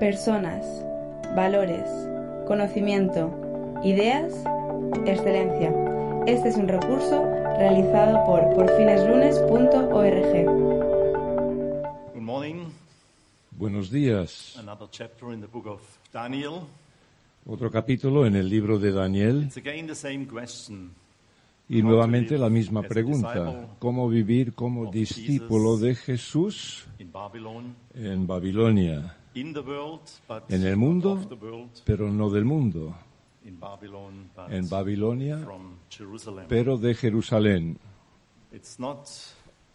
Personas, valores, conocimiento, ideas, excelencia. Este es un recurso realizado por porfineslunes.org. Buenos días. Otro capítulo en el libro de Daniel. Y nuevamente la misma pregunta, ¿cómo vivir como discípulo de Jesús en Babilonia? En el mundo, pero no del mundo. En Babilonia, pero de Jerusalén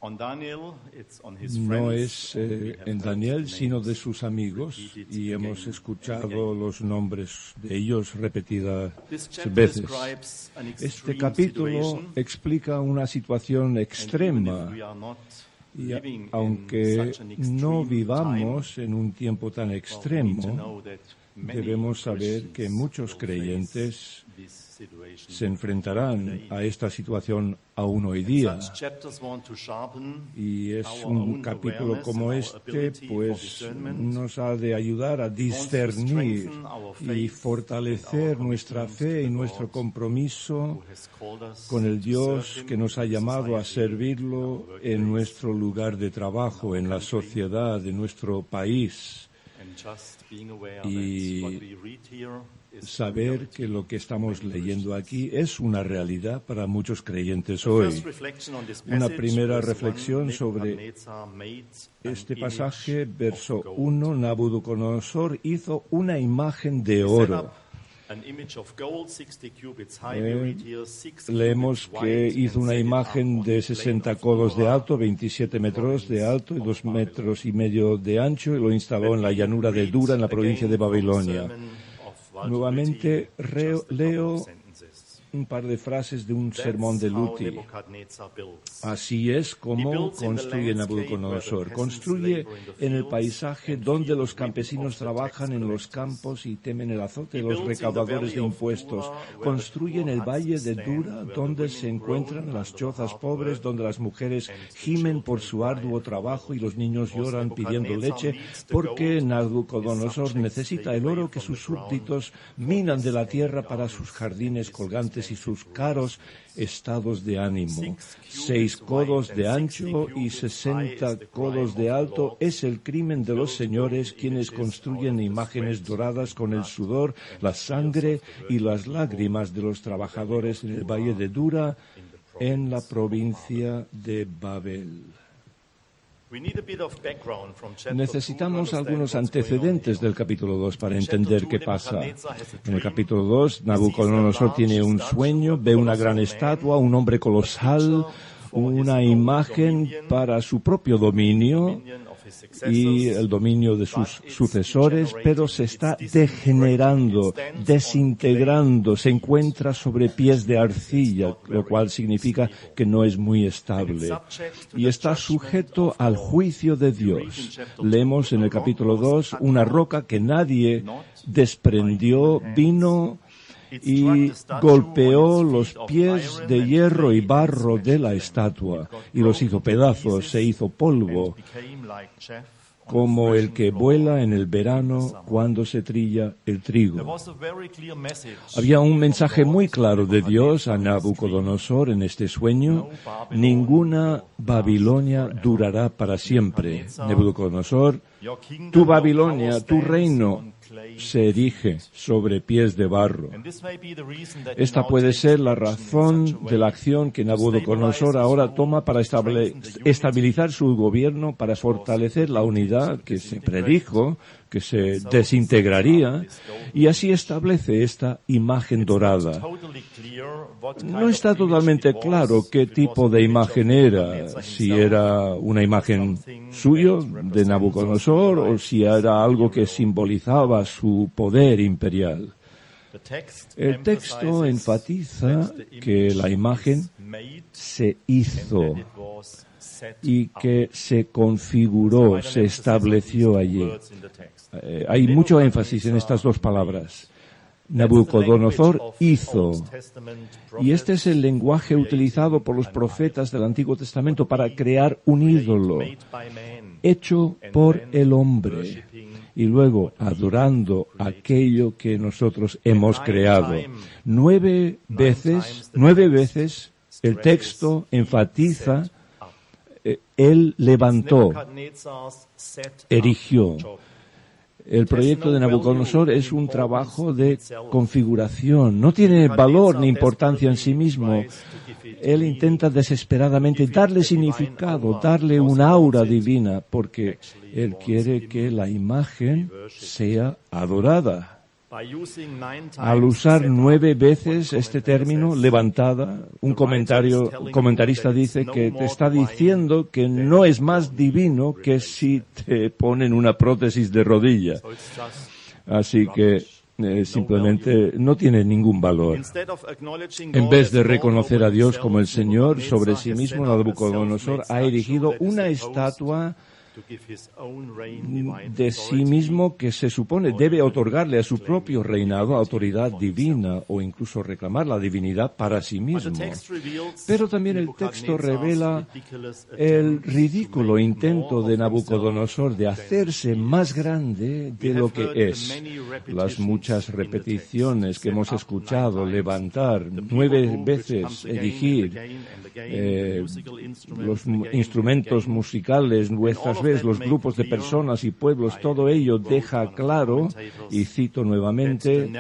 no es eh, en Daniel, sino de sus amigos, y hemos escuchado los nombres de ellos repetidas veces. Este capítulo explica una situación extrema, y aunque no vivamos en un tiempo tan extremo, debemos saber que muchos creyentes se enfrentarán a esta situación aún hoy día. Y es un capítulo como este, pues nos ha de ayudar a discernir y fortalecer nuestra fe y nuestro compromiso con el Dios que nos ha llamado a servirlo en nuestro lugar de trabajo, en la sociedad de nuestro país. Y saber que lo que estamos leyendo aquí es una realidad para muchos creyentes hoy. Una primera reflexión sobre este pasaje, verso 1, Nabucodonosor hizo una imagen de oro. Eh, leemos que hizo una imagen de 60 codos de alto, 27 metros de alto y 2 metros y medio de ancho y lo instaló en la llanura de Dura, en la provincia de Babilonia. Nuevamente leo un par de frases de un sermón de Luti. Así es como construye Nabucodonosor. Construye en el paisaje donde los campesinos trabajan en los campos y temen el azote de los recaudadores de impuestos. Construye en el valle de Dura donde se encuentran las chozas pobres, donde las mujeres gimen por su arduo trabajo y los niños lloran pidiendo leche, porque Nabucodonosor necesita el oro que sus súbditos minan de la tierra para sus jardines colgantes y sus caros estados de ánimo. Seis codos de ancho y sesenta codos de alto es el crimen de los señores quienes construyen imágenes doradas con el sudor, la sangre y las lágrimas de los trabajadores en el valle de Dura en la provincia de Babel. Necesitamos algunos antecedentes del capítulo 2 para entender qué pasa. En el capítulo 2, Nabucodonosor tiene un sueño, ve una gran estatua, un hombre colosal, una imagen para su propio dominio y el dominio de sus sucesores, pero se está degenerando, desintegrando, se encuentra sobre pies de arcilla, lo cual significa que no es muy estable y está sujeto al juicio de Dios. Leemos en el capítulo 2 una roca que nadie desprendió, vino y golpeó los pies de hierro y barro de la estatua y los hizo pedazos, se hizo polvo, como el que vuela en el verano cuando se trilla el trigo. Había un mensaje muy claro de Dios a Nabucodonosor en este sueño. Ninguna Babilonia durará para siempre. Nabucodonosor, tu Babilonia, tu reino, se erige sobre pies de barro. Esta puede ser la razón de la acción que Nabucodonosor ahora toma para estabilizar su gobierno, para fortalecer la unidad que se predijo que se desintegraría y así establece esta imagen dorada. No está totalmente claro qué tipo de imagen era, si era una imagen suyo de Nabucodonosor o si era algo que simbolizaba su poder imperial. El texto enfatiza que la imagen se hizo y que se configuró, se estableció allí. Eh, hay mucho énfasis en estas dos palabras. Nabucodonosor hizo. Y este es el lenguaje utilizado por los profetas del Antiguo Testamento para crear un ídolo hecho por el hombre y luego adorando aquello que nosotros hemos creado. Nueve veces, nueve veces el texto enfatiza, eh, él levantó, erigió. El proyecto de Nabucodonosor es un trabajo de configuración. No tiene valor ni importancia en sí mismo. Él intenta desesperadamente darle significado, darle un aura divina, porque él quiere que la imagen sea adorada. Al usar nueve veces este término, levantada, un comentario, comentarista dice que te está diciendo que no es más divino que si te ponen una prótesis de rodilla. Así que eh, simplemente no tiene ningún valor. En vez de reconocer a Dios como el Señor sobre sí mismo, Nabucodonosor ha erigido una estatua de sí mismo que se supone debe otorgarle a su propio reinado autoridad divina o incluso reclamar la divinidad para sí mismo. Pero también el texto revela el ridículo intento de Nabucodonosor de hacerse más grande de lo que es. Las muchas repeticiones que hemos escuchado, levantar, nueve veces erigir, eh, los instrumentos musicales, nuestras los grupos de personas y pueblos, todo ello deja claro, y cito nuevamente,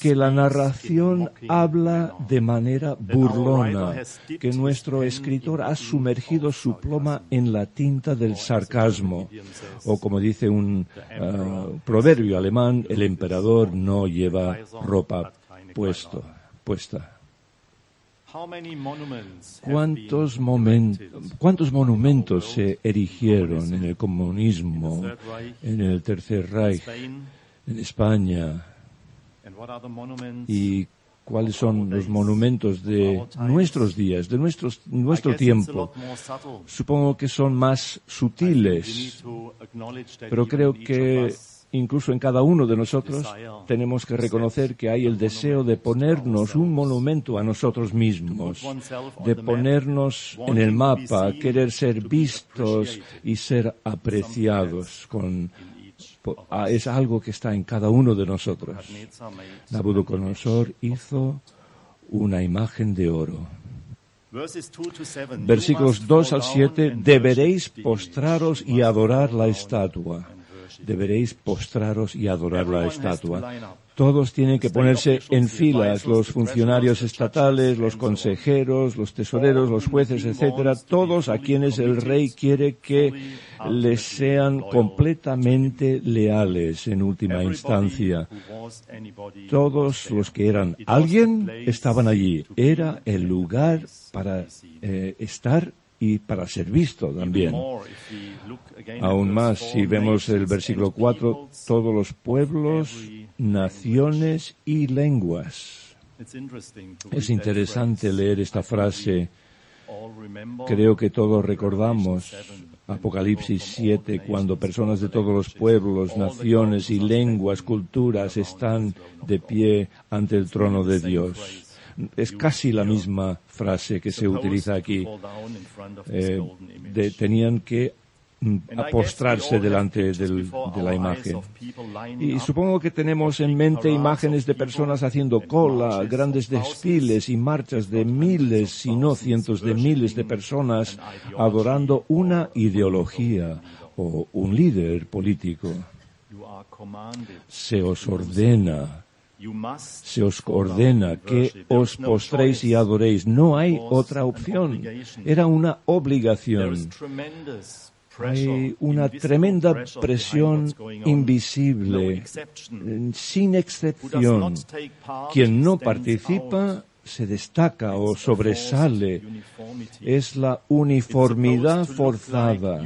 que la narración habla de manera burlona, que nuestro escritor ha sumergido su pluma en la tinta del sarcasmo, o como dice un ah, proverbio alemán, el emperador no lleva ropa puesta. ¿Cuántos, ¿Cuántos monumentos se erigieron en el comunismo, en el Tercer Reich, en España? ¿Y cuáles son los monumentos de nuestros días, de nuestros, nuestro tiempo? Supongo que son más sutiles, pero creo que incluso en cada uno de nosotros, tenemos que reconocer que hay el deseo de ponernos un monumento a nosotros mismos, de ponernos en el mapa, querer ser vistos y ser apreciados con es algo que está en cada uno de nosotros. Nabucodonosor hizo una imagen de oro. Versículos 2 al 7, deberéis postraros y adorar la estatua deberéis postraros y adorar la estatua. Todos tienen que ponerse en filas, los funcionarios estatales, los consejeros, los tesoreros, los jueces, etcétera, todos a quienes el rey quiere que les sean completamente leales en última instancia. Todos los que eran alguien estaban allí. Era el lugar para eh, estar y para ser visto también. Aún más, si vemos el versículo 4, todos los pueblos, naciones y lenguas. Es interesante leer esta frase. Creo que todos recordamos Apocalipsis 7, cuando personas de todos los pueblos, naciones y lenguas, culturas están de pie ante el trono de Dios es casi la misma frase que se utiliza aquí. Eh, tenían que mm, postrarse delante de la imagen. Y supongo que tenemos en mente imágenes de personas haciendo cola, grandes desfiles y marchas de miles, si no cientos de miles de personas adorando una ideología o un líder político. Se os ordena se os ordena que os postréis y adoréis. No hay otra opción. Era una obligación. Hay una tremenda presión invisible, sin excepción. Quien no participa se destaca o sobresale. Es la uniformidad forzada.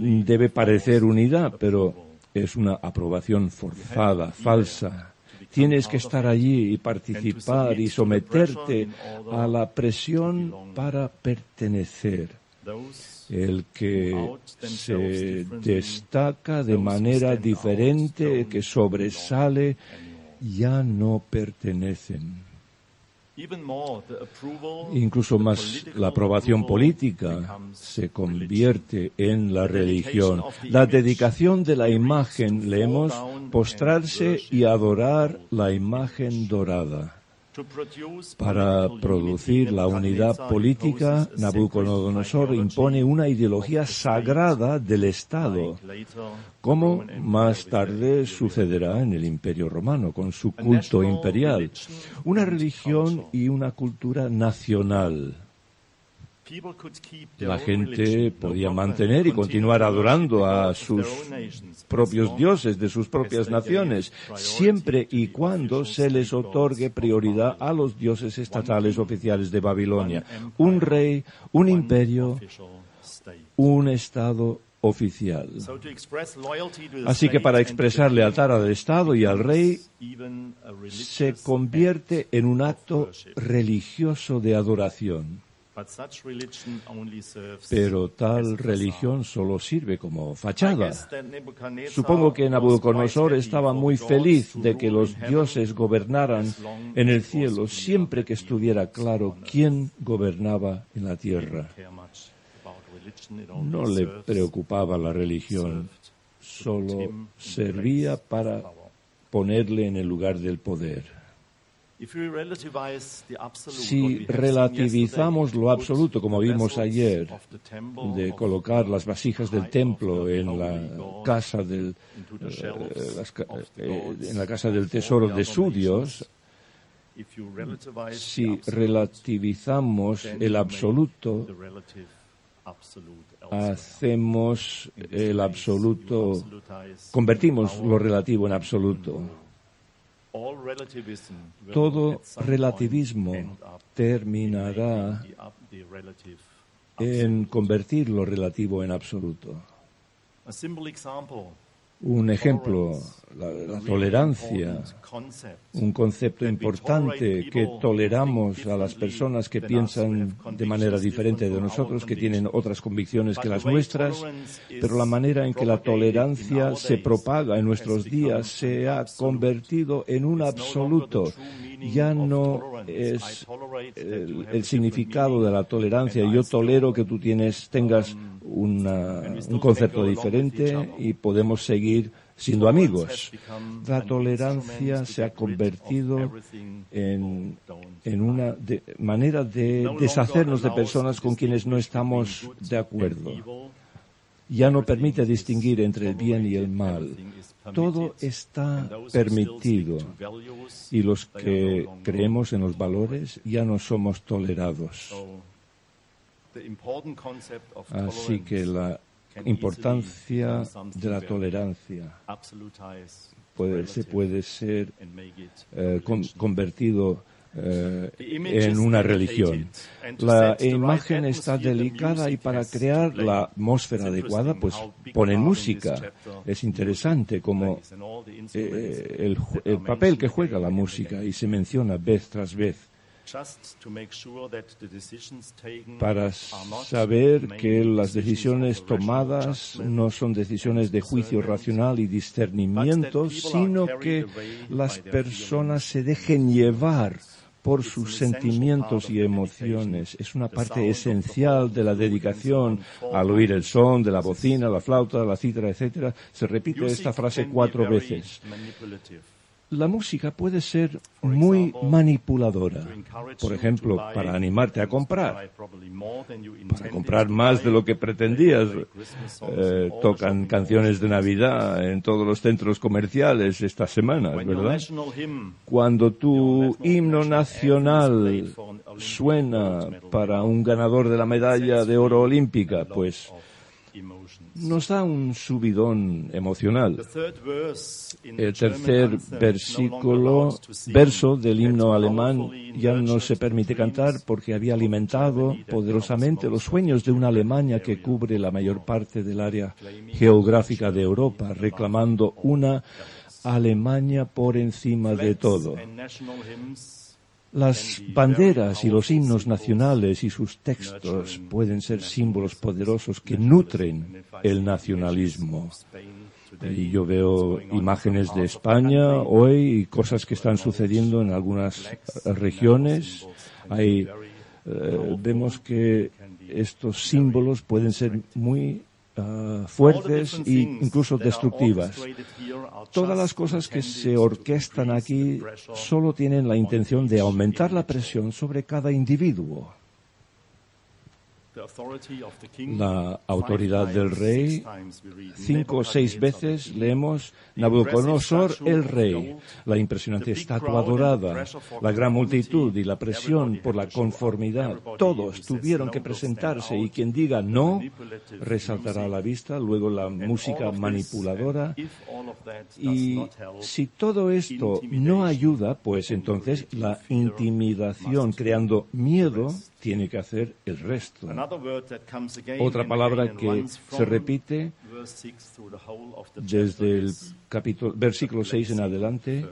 Debe parecer unidad, pero es una aprobación forzada, falsa. Tienes que estar allí y participar y someterte a la presión para pertenecer. El que se destaca de manera diferente, que sobresale, ya no pertenecen. Incluso más la aprobación política se convierte en la religión. La dedicación de la imagen, leemos, postrarse y adorar la imagen dorada. Para producir la unidad política, Nabucodonosor impone una ideología sagrada del Estado, como más tarde sucederá en el Imperio Romano, con su culto imperial, una religión y una cultura nacional la gente podía mantener y continuar adorando a sus propios dioses de sus propias naciones, siempre y cuando se les otorgue prioridad a los dioses estatales oficiales de Babilonia, un rey, un imperio, un estado oficial. Así que para expresar lealtad al Estado y al rey se convierte en un acto religioso de adoración. Pero tal religión solo sirve como fachada. Supongo que Nabucodonosor estaba muy feliz de que los dioses gobernaran en el cielo siempre que estuviera claro quién gobernaba en la tierra. No le preocupaba la religión, solo servía para ponerle en el lugar del poder. Si relativizamos lo absoluto, como vimos ayer, de colocar las vasijas del templo en la casa del, eh, eh, en la casa del tesoro de su Dios, si relativizamos el absoluto, hacemos el absoluto, convertimos lo relativo en absoluto. Todo relativismo terminará en convertir lo relativo en absoluto. Un ejemplo, la, tolerancia, un concepto importante que toleramos a las personas que piensan de manera diferente de nosotros, que tienen otras convicciones que las nuestras, pero la manera en que la tolerancia se propaga en nuestros días se ha convertido en un absoluto. Ya no es el, el significado de la tolerancia. Yo tolero que tú tienes, tengas un concepto diferente y podemos seguir siendo amigos. La tolerancia se ha convertido en, una manera de deshacernos de personas con quienes no estamos de acuerdo. Ya no permite distinguir entre el bien y el mal. Todo está permitido y los que creemos en los valores ya no somos tolerados. Así que la importancia de la tolerancia puede, se puede ser eh, convertido eh, en una religión. La imagen está delicada y para crear la atmósfera adecuada, pues ponen música. Es interesante como eh, el, el papel que juega la música y se menciona vez tras vez para saber que las decisiones tomadas no son decisiones de juicio racional y discernimiento, sino que las personas se dejen llevar por sus sentimientos y emociones. Es una parte esencial de la dedicación al oír el son de la bocina, la flauta, la cítara, etc. Se repite esta frase cuatro veces la música puede ser muy manipuladora. Por ejemplo, para animarte a comprar, para comprar más de lo que pretendías. Eh, tocan canciones de Navidad en todos los centros comerciales esta semana, ¿verdad? Cuando tu himno nacional suena para un ganador de la medalla de oro olímpica, pues nos da un subidón emocional. El tercer versículo, verso del himno alemán ya no se permite cantar porque había alimentado poderosamente los sueños de una Alemania que cubre la mayor parte del área geográfica de Europa, reclamando una Alemania por encima de todo. Las banderas y los himnos nacionales y sus textos pueden ser símbolos poderosos que nutren el nacionalismo. Y yo veo imágenes de España hoy y cosas que están sucediendo en algunas regiones. Hay, eh, vemos que estos símbolos pueden ser muy uh, fuertes e incluso destructivas. Todas las cosas que se orquestan aquí solo tienen la intención de aumentar la presión sobre cada individuo la autoridad del rey. Cinco o seis veces leemos Nabucodonosor el rey, la impresionante estatua dorada, la gran multitud y la presión por la conformidad. Todos tuvieron que presentarse y quien diga no resaltará a la vista, luego la música manipuladora. Y si todo esto no ayuda, pues entonces la intimidación creando miedo tiene que hacer el resto. Otra palabra que se repite desde el capítulo, versículo 6 en adelante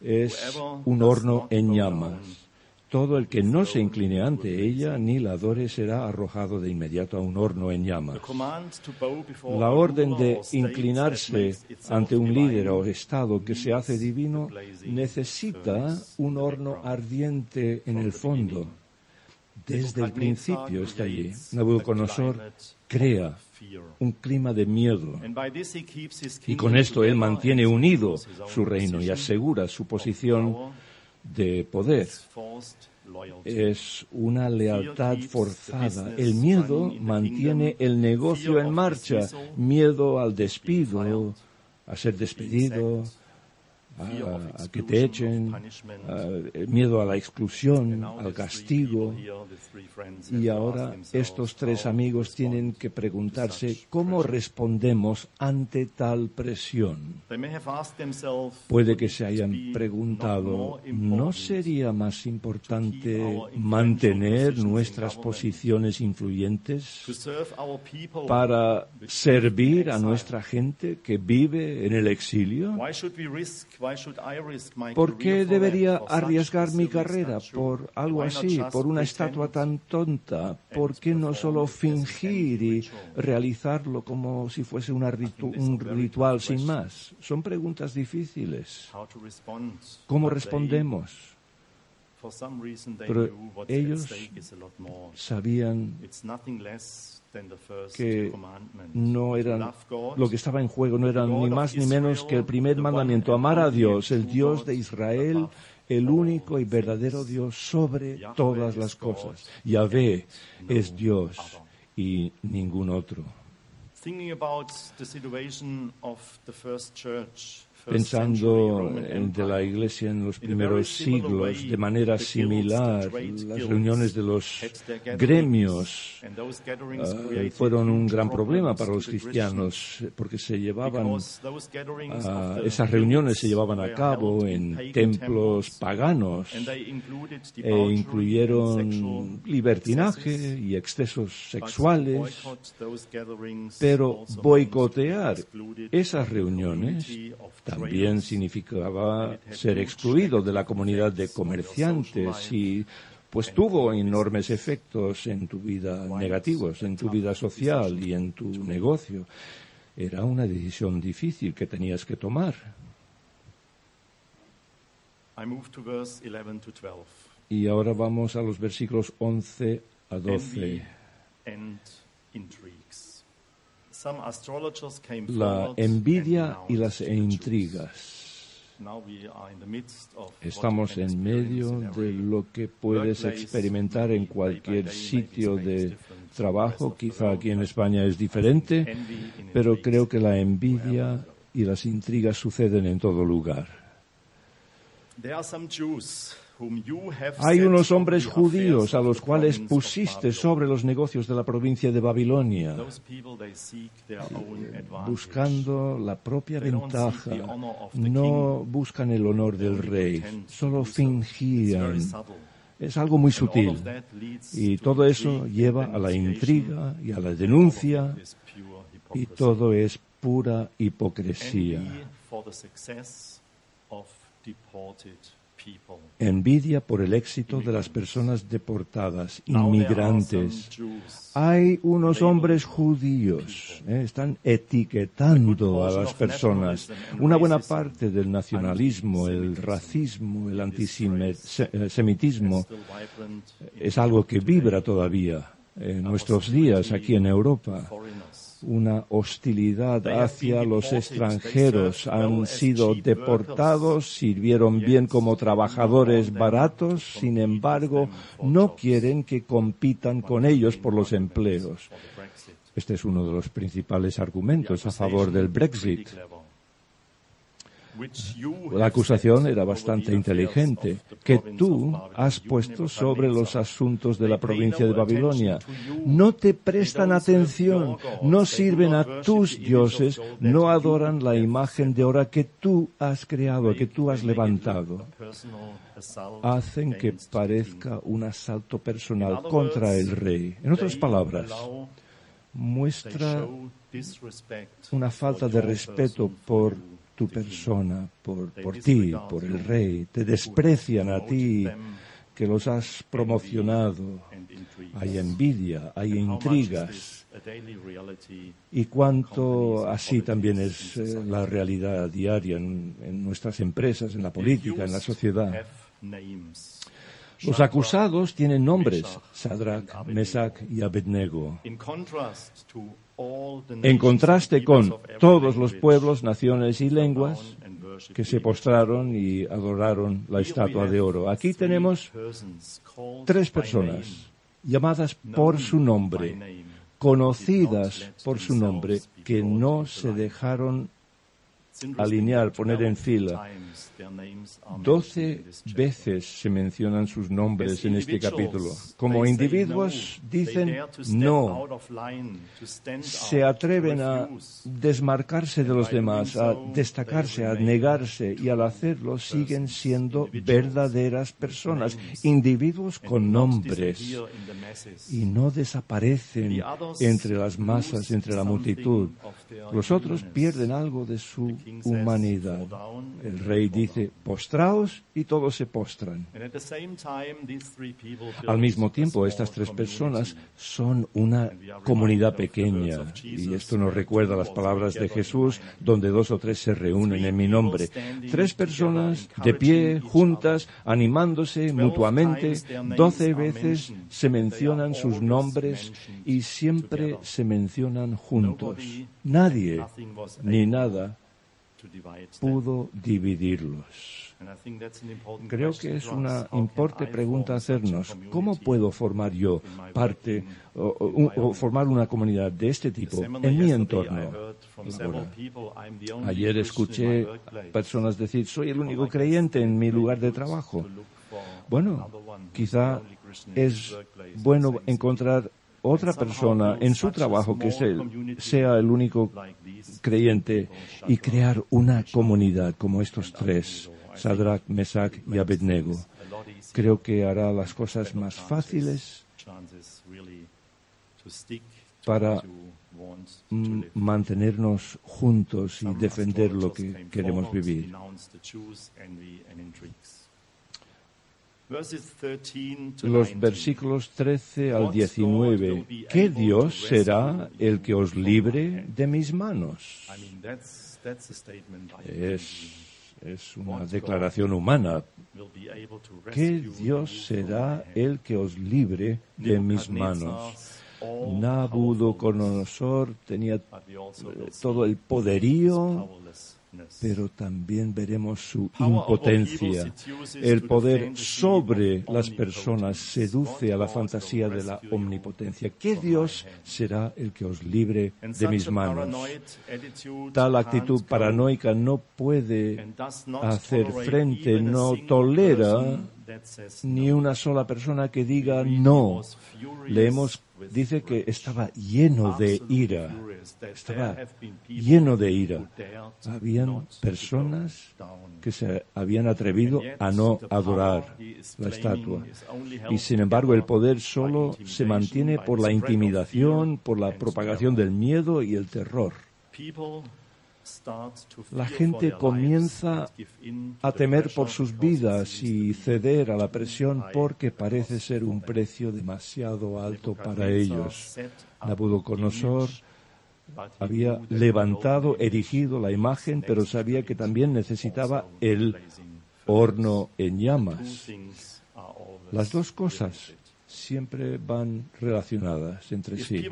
es un horno en llamas. Todo el que no se incline ante ella ni la adore será arrojado de inmediato a un horno en llamas. La orden de inclinarse ante un líder o estado que se hace divino necesita un horno ardiente en el fondo desde el principio está allí. Nabucodonosor crea un clima de miedo. Y con esto él mantiene unido su reino y asegura su posición de poder. Es una lealtad forzada. El miedo mantiene el negocio en marcha. Miedo al despido, a ser despedido, a, que te echen, miedo a la exclusión, al castigo. Y ahora estos tres amigos tienen que preguntarse cómo respondemos ante tal presión. Puede que se hayan preguntado, ¿no sería más importante mantener nuestras posiciones influyentes para servir a nuestra gente que vive en el exilio? ¿Por qué debería arriesgar mi carrera por algo así, por una estatua tan tonta? ¿Por qué no solo fingir y realizarlo como si fuese un ritual sin más? Son preguntas difíciles. ¿Cómo respondemos? Pero ellos sabían que no eran lo que estaba en juego no eran ni más ni menos que el primer mandamiento amar a Dios el Dios de Israel el único y verdadero Dios sobre todas las cosas. Yahvé es Dios y ningún otro pensando en de la Iglesia en los primeros siglos de manera similar. Las reuniones de los gremios uh, fueron un gran problema para los cristianos porque se llevaban, uh, esas reuniones se llevaban a cabo en templos paganos e incluyeron libertinaje y excesos sexuales, pero boicotear esas reuniones también significaba ser excluido de la comunidad de comerciantes y pues tuvo enormes efectos en tu vida negativos, en tu vida social y en tu negocio. Era una decisión difícil que tenías que tomar. Y ahora vamos a los versículos 11 a 12 la envidia y las intrigas. Estamos en medio de lo que puedes experimentar en cualquier sitio de trabajo. Quizá aquí en España es diferente, pero creo que la envidia y las intrigas suceden en todo lugar. Hay unos hombres judíos a los cuales pusiste sobre los negocios de la provincia de Babilonia, buscando la propia ventaja. No buscan el honor del rey, solo fingían. Es algo muy sutil. Y todo eso lleva a la intriga y a la denuncia y todo es pura hipocresía. Envidia por el éxito de las personas deportadas, inmigrantes. Hay unos hombres judíos, eh, están etiquetando a las personas. Una buena parte del nacionalismo, el racismo, el antisemitismo es algo que vibra todavía en nuestros días aquí en Europa una hostilidad hacia los extranjeros. Han sido deportados, sirvieron bien como trabajadores baratos, sin embargo, no quieren que compitan con ellos por los empleos. Este es uno de los principales argumentos a favor del Brexit. La acusación era bastante inteligente, que tú has puesto sobre los asuntos de la provincia de Babilonia. No te prestan atención, no sirven a tus dioses, no adoran la imagen de ora que tú has creado, que tú has levantado. Hacen que parezca un asalto personal contra el rey. En otras palabras, muestra una falta de respeto por tu persona, por, por ti, por el rey, te desprecian a ti que los has promocionado. Hay envidia, hay intrigas. Y cuánto así también es eh, la realidad diaria en, en nuestras empresas, en la política, en la sociedad. Los acusados tienen nombres, Sadrach, Mesach y Abednego. En contraste con todos los pueblos, naciones y lenguas que se postraron y adoraron la estatua de oro. Aquí tenemos tres personas llamadas por su nombre, conocidas por su nombre, que no se dejaron alinear, poner en fila. Doce veces se mencionan sus nombres en este capítulo. Como individuos dicen no. Se atreven a desmarcarse de los demás, a destacarse, a negarse y al hacerlo siguen siendo verdaderas personas, individuos con nombres y no desaparecen entre las masas, entre la multitud. Los otros pierden algo de su humanidad. El rey dice, postraos y todos se postran. Al mismo tiempo, estas tres personas son una comunidad pequeña. Y esto nos recuerda las palabras de Jesús, donde dos o tres se reúnen en mi nombre. Tres personas de pie, juntas, animándose mutuamente. Doce veces se mencionan sus nombres y siempre se mencionan juntos. Nadie ni nada pudo dividirlos. Creo que es una importante pregunta hacernos, ¿cómo puedo formar yo parte o, formar una comunidad de este tipo en mi entorno? ayer escuché personas decir, soy el único creyente en mi lugar de trabajo. Bueno, quizá es bueno encontrar otra persona en su trabajo que sea el único creyente y crear una comunidad como estos tres, Sadrach, Mesach y Abednego. Creo que hará las cosas más fáciles para mantenernos juntos y defender lo que queremos vivir. Los versículos 13 al 19. ¿Qué Dios será el que os libre de mis manos? Es, una declaración humana. ¿Qué Dios será el que os libre de mis manos? Nabucodonosor tenía todo el poderío, pero también veremos su impotencia. El poder sobre las personas seduce a la fantasía de la omnipotencia. ¿Qué Dios será el que os libre de mis manos? Tal actitud paranoica no puede hacer frente, no tolera ni una sola persona que diga no. Leemos, dice que estaba lleno de ira. Estaba lleno de ira. Habían personas que se habían atrevido a no adorar la estatua. Y sin embargo, el poder solo se mantiene por la intimidación, por la propagación del miedo y el terror la gente comienza a temer por sus vidas y ceder a la presión porque parece ser un precio demasiado alto para ellos. Nabucodonosor había levantado, erigido la imagen, pero sabía que también necesitaba el horno en llamas. Las dos cosas siempre van relacionadas entre sí.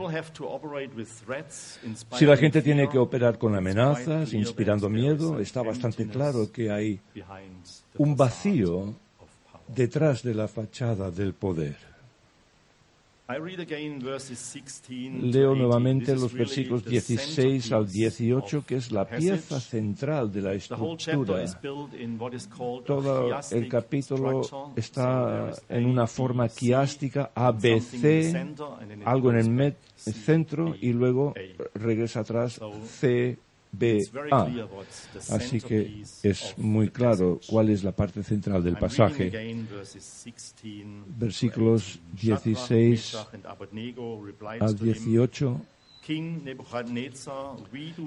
Si la gente tiene que operar con amenazas, inspirando miedo, está bastante claro que hay un vacío detrás de la fachada del poder. Leo nuevamente los versículos 16 al 18, que es la pieza central de la estructura. Todo el capítulo está en una forma quiástica, ABC, algo en el centro y luego regresa atrás C, BA. Así que es muy claro cuál es la parte central del pasaje. Versículos 16 al 18.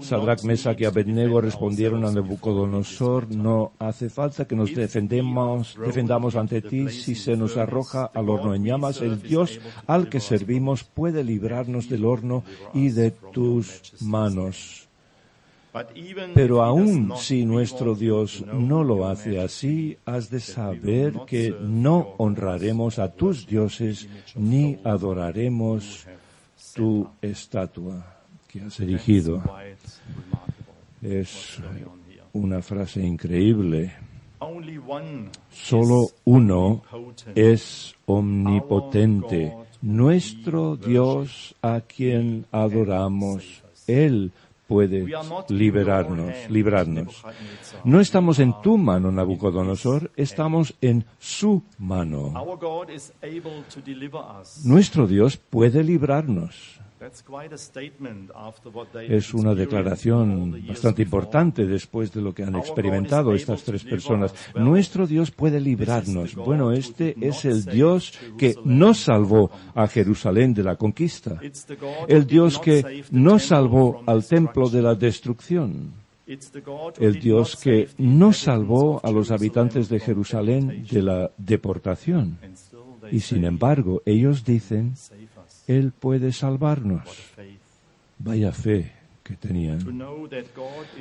Sadrach, Mesach y Abednego respondieron a Nabucodonosor, no hace falta que nos defendemos, defendamos ante ti si se nos arroja al horno en llamas. El Dios al que servimos puede librarnos del horno y de tus manos. Pero aun si nuestro Dios no lo hace así, has de saber que no honraremos a tus dioses ni adoraremos tu estatua que has erigido. Es una frase increíble. Solo uno es omnipotente, nuestro Dios a quien adoramos. Él puede liberarnos, librarnos. No estamos en tu mano, Nabucodonosor, estamos en su mano. Nuestro Dios puede librarnos. Es una declaración bastante importante después de lo que han experimentado estas tres personas. Nuestro Dios puede librarnos. Bueno, este es el Dios que no salvó a Jerusalén de la conquista. El Dios que no salvó al templo de la destrucción. El Dios que no salvó a los habitantes de Jerusalén de la deportación. Y sin embargo, ellos dicen, él puede salvarnos. Vaya fe que tenían.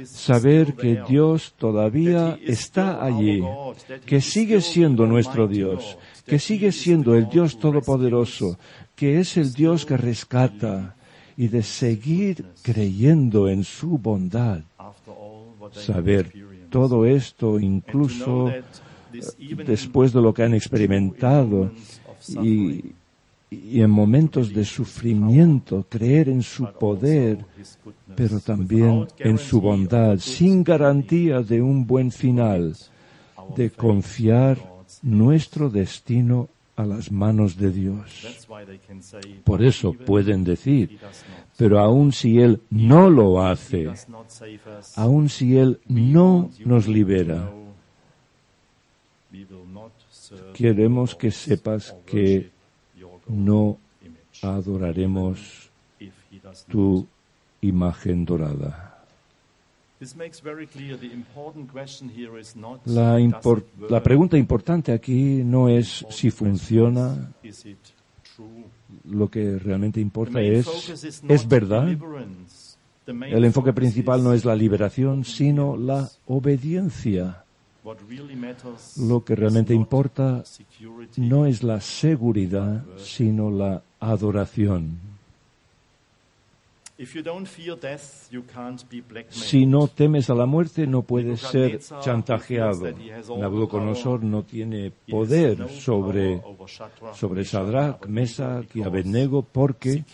Saber que Dios todavía está allí, que sigue siendo nuestro Dios, que sigue siendo el Dios todopoderoso, que es el Dios que rescata y de seguir creyendo en su bondad. Saber todo esto incluso después de lo que han experimentado y, y en momentos de sufrimiento creer en su poder, pero también en su bondad, sin garantía de un buen final, de confiar nuestro destino a las manos de Dios. Por eso pueden decir, pero aun si Él no lo hace, aun si Él no nos libera, queremos que sepas que no adoraremos tu imagen dorada. La, la, pregunta importante aquí no es si funciona. Lo que realmente importa es, ¿es verdad? El enfoque principal no es la liberación, sino la obediencia. Lo que realmente importa no es la seguridad, sino la adoración. Si no temes a la muerte, no puedes ser chantajeado. Nabucodonosor no tiene poder sobre, sobre Sadrach, Mesach y Abednego porque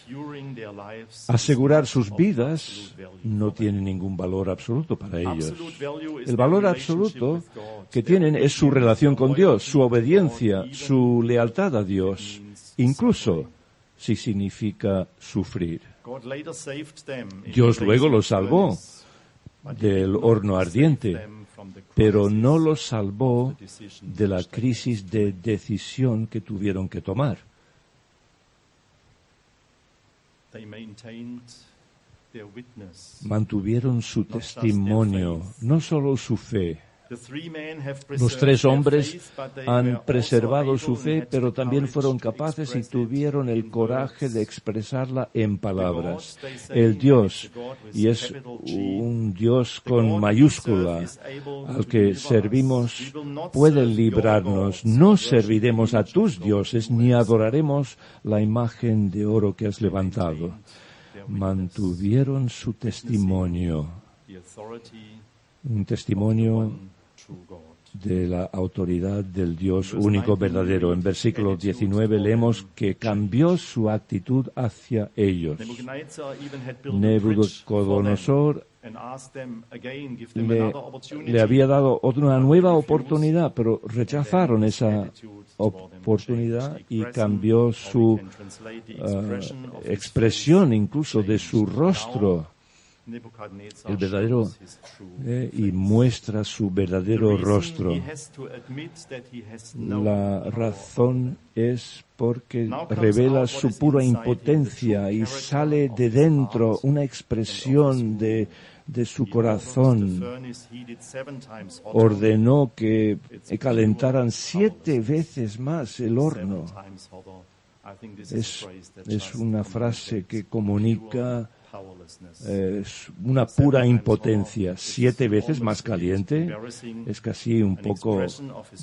asegurar sus vidas no tiene ningún valor absoluto para ellos. El valor absoluto que tienen es su relación con Dios, su obediencia, su lealtad a Dios, incluso si significa sufrir. Dios luego los salvó del horno ardiente, pero no los salvó de la crisis de decisión que tuvieron que tomar. Mantuvieron su testimonio, no solo su fe, los tres hombres han preservado su fe, pero también fueron capaces y tuvieron el coraje de expresarla en palabras. El Dios, y es un Dios con mayúscula, al que servimos, puede librarnos. No serviremos a tus dioses ni adoraremos la imagen de oro que has levantado. Mantuvieron su testimonio un testimonio de la autoridad del Dios único verdadero. En versículo 19 leemos que cambió su actitud hacia ellos. Nebuchadnezzar le, le, había dado una nueva oportunidad, pero rechazaron esa oportunidad y cambió su uh, expresión incluso de su rostro el verdadero eh, y muestra su verdadero rostro. La razón es porque revela su pura impotencia y sale de dentro una expresión de, de su corazón. Ordenó que calentaran siete veces más el horno. Es, es una frase que comunica es una pura impotencia, siete veces más caliente, es casi un poco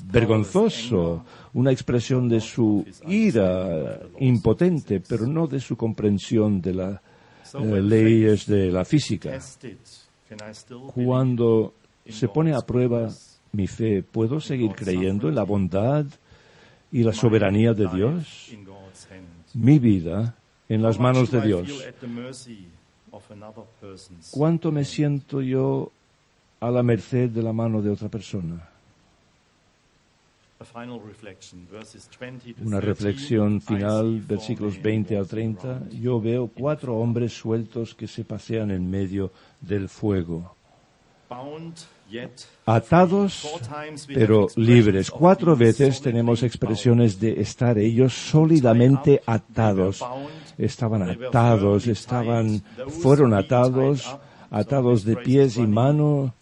vergonzoso, una expresión de su ira impotente, pero no de su comprensión de las eh, leyes de la física. Cuando se pone a prueba mi fe, ¿puedo seguir creyendo en la bondad y la soberanía de Dios? Mi vida en las manos de Dios. ¿Cuánto me siento yo a la merced de la mano de otra persona? Una reflexión final, versículos 20 al 30. Yo veo cuatro hombres sueltos que se pasean en medio del fuego. Atados, pero libres. Cuatro veces tenemos expresiones de estar ellos sólidamente atados estaban atados, estaban, fueron atados, atados de pies y manos,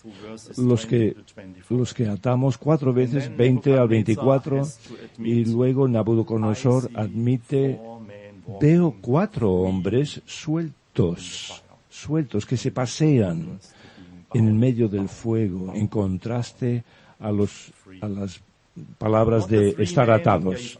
los que, los que atamos cuatro veces, 20 al 24, y luego Nabucodonosor admite, veo cuatro hombres sueltos, sueltos, que se pasean en medio del fuego, en contraste a los, a las palabras de estar atados.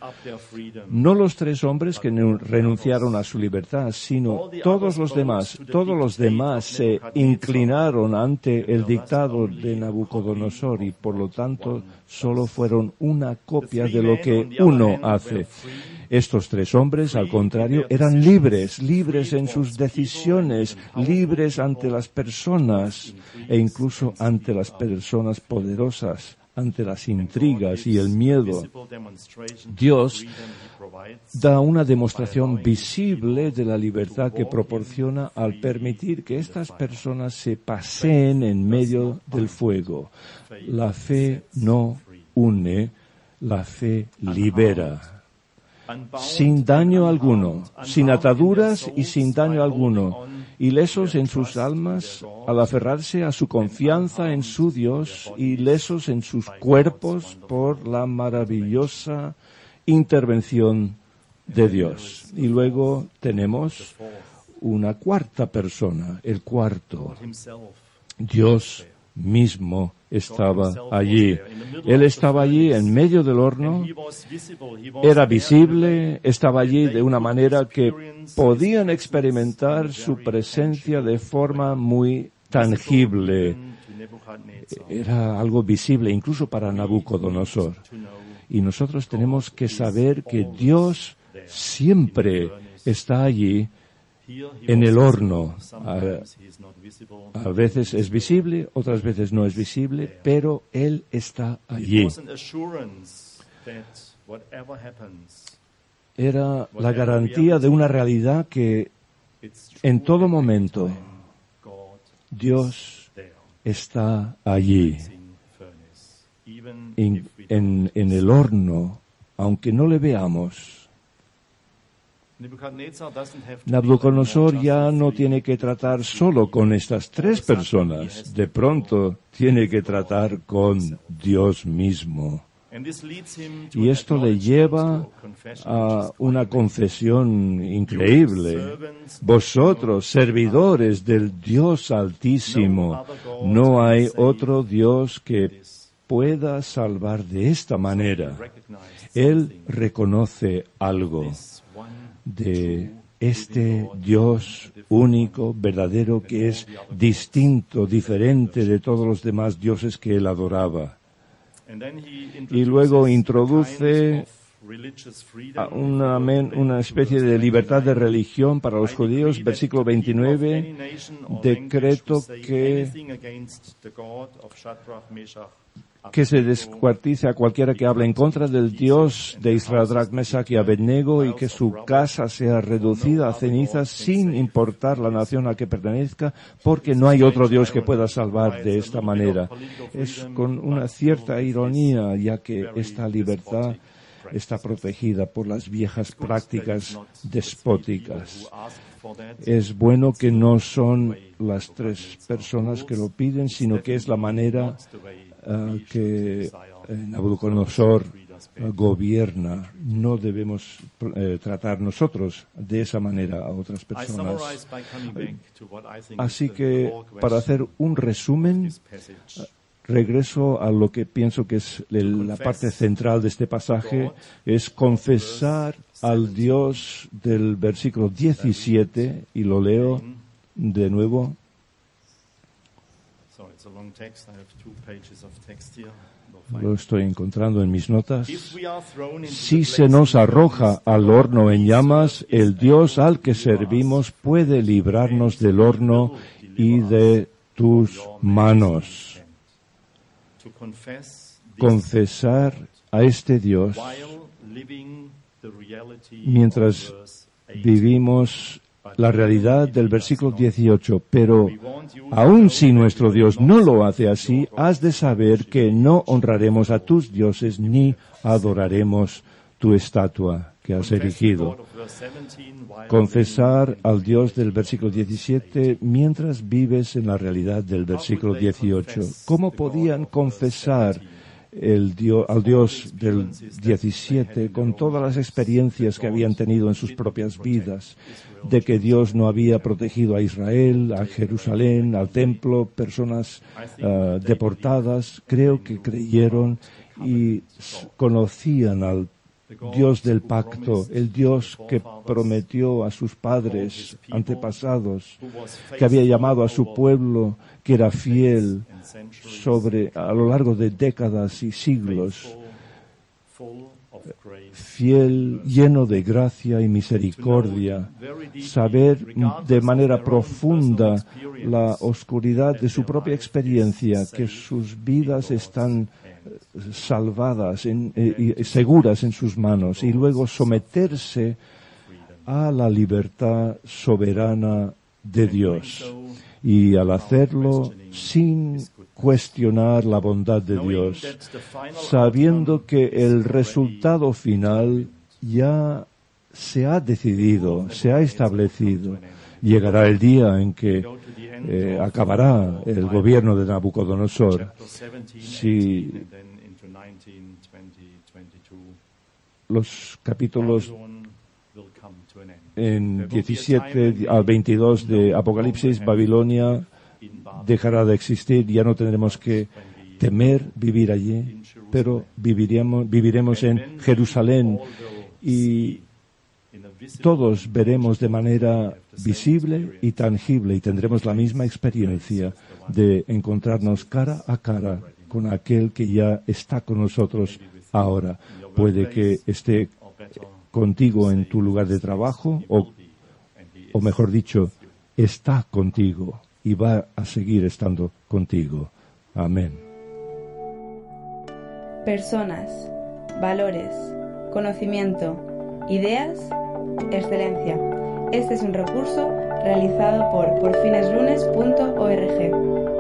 No los tres hombres que renunciaron a su libertad, sino todos los demás. Todos los demás se inclinaron ante el dictado de Nabucodonosor y por lo tanto solo fueron una copia de lo que uno hace. Estos tres hombres, al contrario, eran libres, libres en sus decisiones, libres ante las personas e incluso ante las personas poderosas ante las intrigas y el miedo, Dios da una demostración visible de la libertad que proporciona al permitir que estas personas se paseen en medio del fuego. La fe no une, la fe libera sin daño alguno, sin ataduras y sin daño alguno ilesos en sus almas al aferrarse a su confianza en su Dios, ilesos en sus cuerpos por la maravillosa intervención de Dios. Y luego tenemos una cuarta persona, el cuarto, Dios mismo estaba allí. Él estaba allí en medio del horno, era visible, estaba allí de una manera que podían experimentar su presencia de forma muy tangible. Era algo visible incluso para Nabucodonosor. Y nosotros tenemos que saber que Dios siempre está allí en el horno. A, veces es visible, otras veces no es visible, pero Él está allí. Era la garantía de una realidad que en todo momento Dios está allí, en, en el horno, aunque no le veamos Nabucodonosor ya no tiene que tratar solo con estas tres personas, de pronto tiene que tratar con Dios mismo. Y esto le lleva a una confesión increíble. Vosotros, servidores del Dios Altísimo, no hay otro Dios que pueda salvar de esta manera. Él reconoce algo de este Dios único, verdadero, que es distinto, diferente de todos los demás dioses que él adoraba. Y luego introduce una, una, especie de libertad de religión para los judíos, versículo 29, decreto que que se descuartice a cualquiera que hable en contra del Dios de Israel, Mesach y Abednego, y que su casa sea reducida a cenizas sin importar la nación a que pertenezca, porque no hay otro Dios que pueda salvar de esta manera. Es con una cierta ironía, ya que esta libertad está protegida por las viejas prácticas despóticas. Es bueno que no son las tres personas que lo piden, sino que es la manera eh, que eh, Nabucodonosor eh, gobierna. No debemos tratar nosotros de esa manera a otras personas. Así que, para hacer un resumen, regreso a lo que pienso que es la parte central de este pasaje, es confesar al Dios del versículo 17, y lo leo de nuevo. Lo estoy encontrando en mis notas. Si se nos arroja al horno en llamas, el Dios al que servimos puede librarnos del horno y de tus manos. Confesar a este Dios mientras vivimos la realidad del versículo 18, pero aun si nuestro Dios no lo hace así, has de saber que no honraremos a tus dioses ni adoraremos tu estatua que has erigido. Confesar al Dios del versículo 17 mientras vives en la realidad del versículo 18. ¿Cómo podían confesar el Dios, al Dios del 17 con todas las experiencias que habían tenido en sus propias vidas, de que Dios no había protegido a Israel, a Jerusalén, al templo, personas ah, deportadas, creo que creyeron y conocían al Dios del pacto, el Dios que prometió a sus padres antepasados, que había llamado a su pueblo, que era fiel sobre a lo largo de décadas y siglos, fiel, lleno de gracia y misericordia, saber de manera profunda la oscuridad de su propia experiencia, que sus vidas están salvadas eh, y seguras en sus manos y luego someterse a la libertad soberana de Dios. Y al hacerlo sin cuestionar la bondad de Dios, sabiendo que el resultado final ya se ha decidido, se ha establecido. Llegará el día en que eh, acabará el gobierno de Nabucodonosor. Si los capítulos en 17 al 22 de Apocalipsis, Babilonia dejará de existir, ya no tendremos que temer vivir allí, pero viviremos, viviremos en Jerusalén y todos veremos de manera visible y tangible y tendremos la misma experiencia de encontrarnos cara a cara con aquel que ya está con nosotros ahora. Puede que esté contigo en tu lugar de trabajo o, o mejor dicho, está contigo y va a seguir estando contigo. Amén. Personas, valores, conocimiento, ideas, excelencia. Este es un recurso realizado por porfineslunes.org.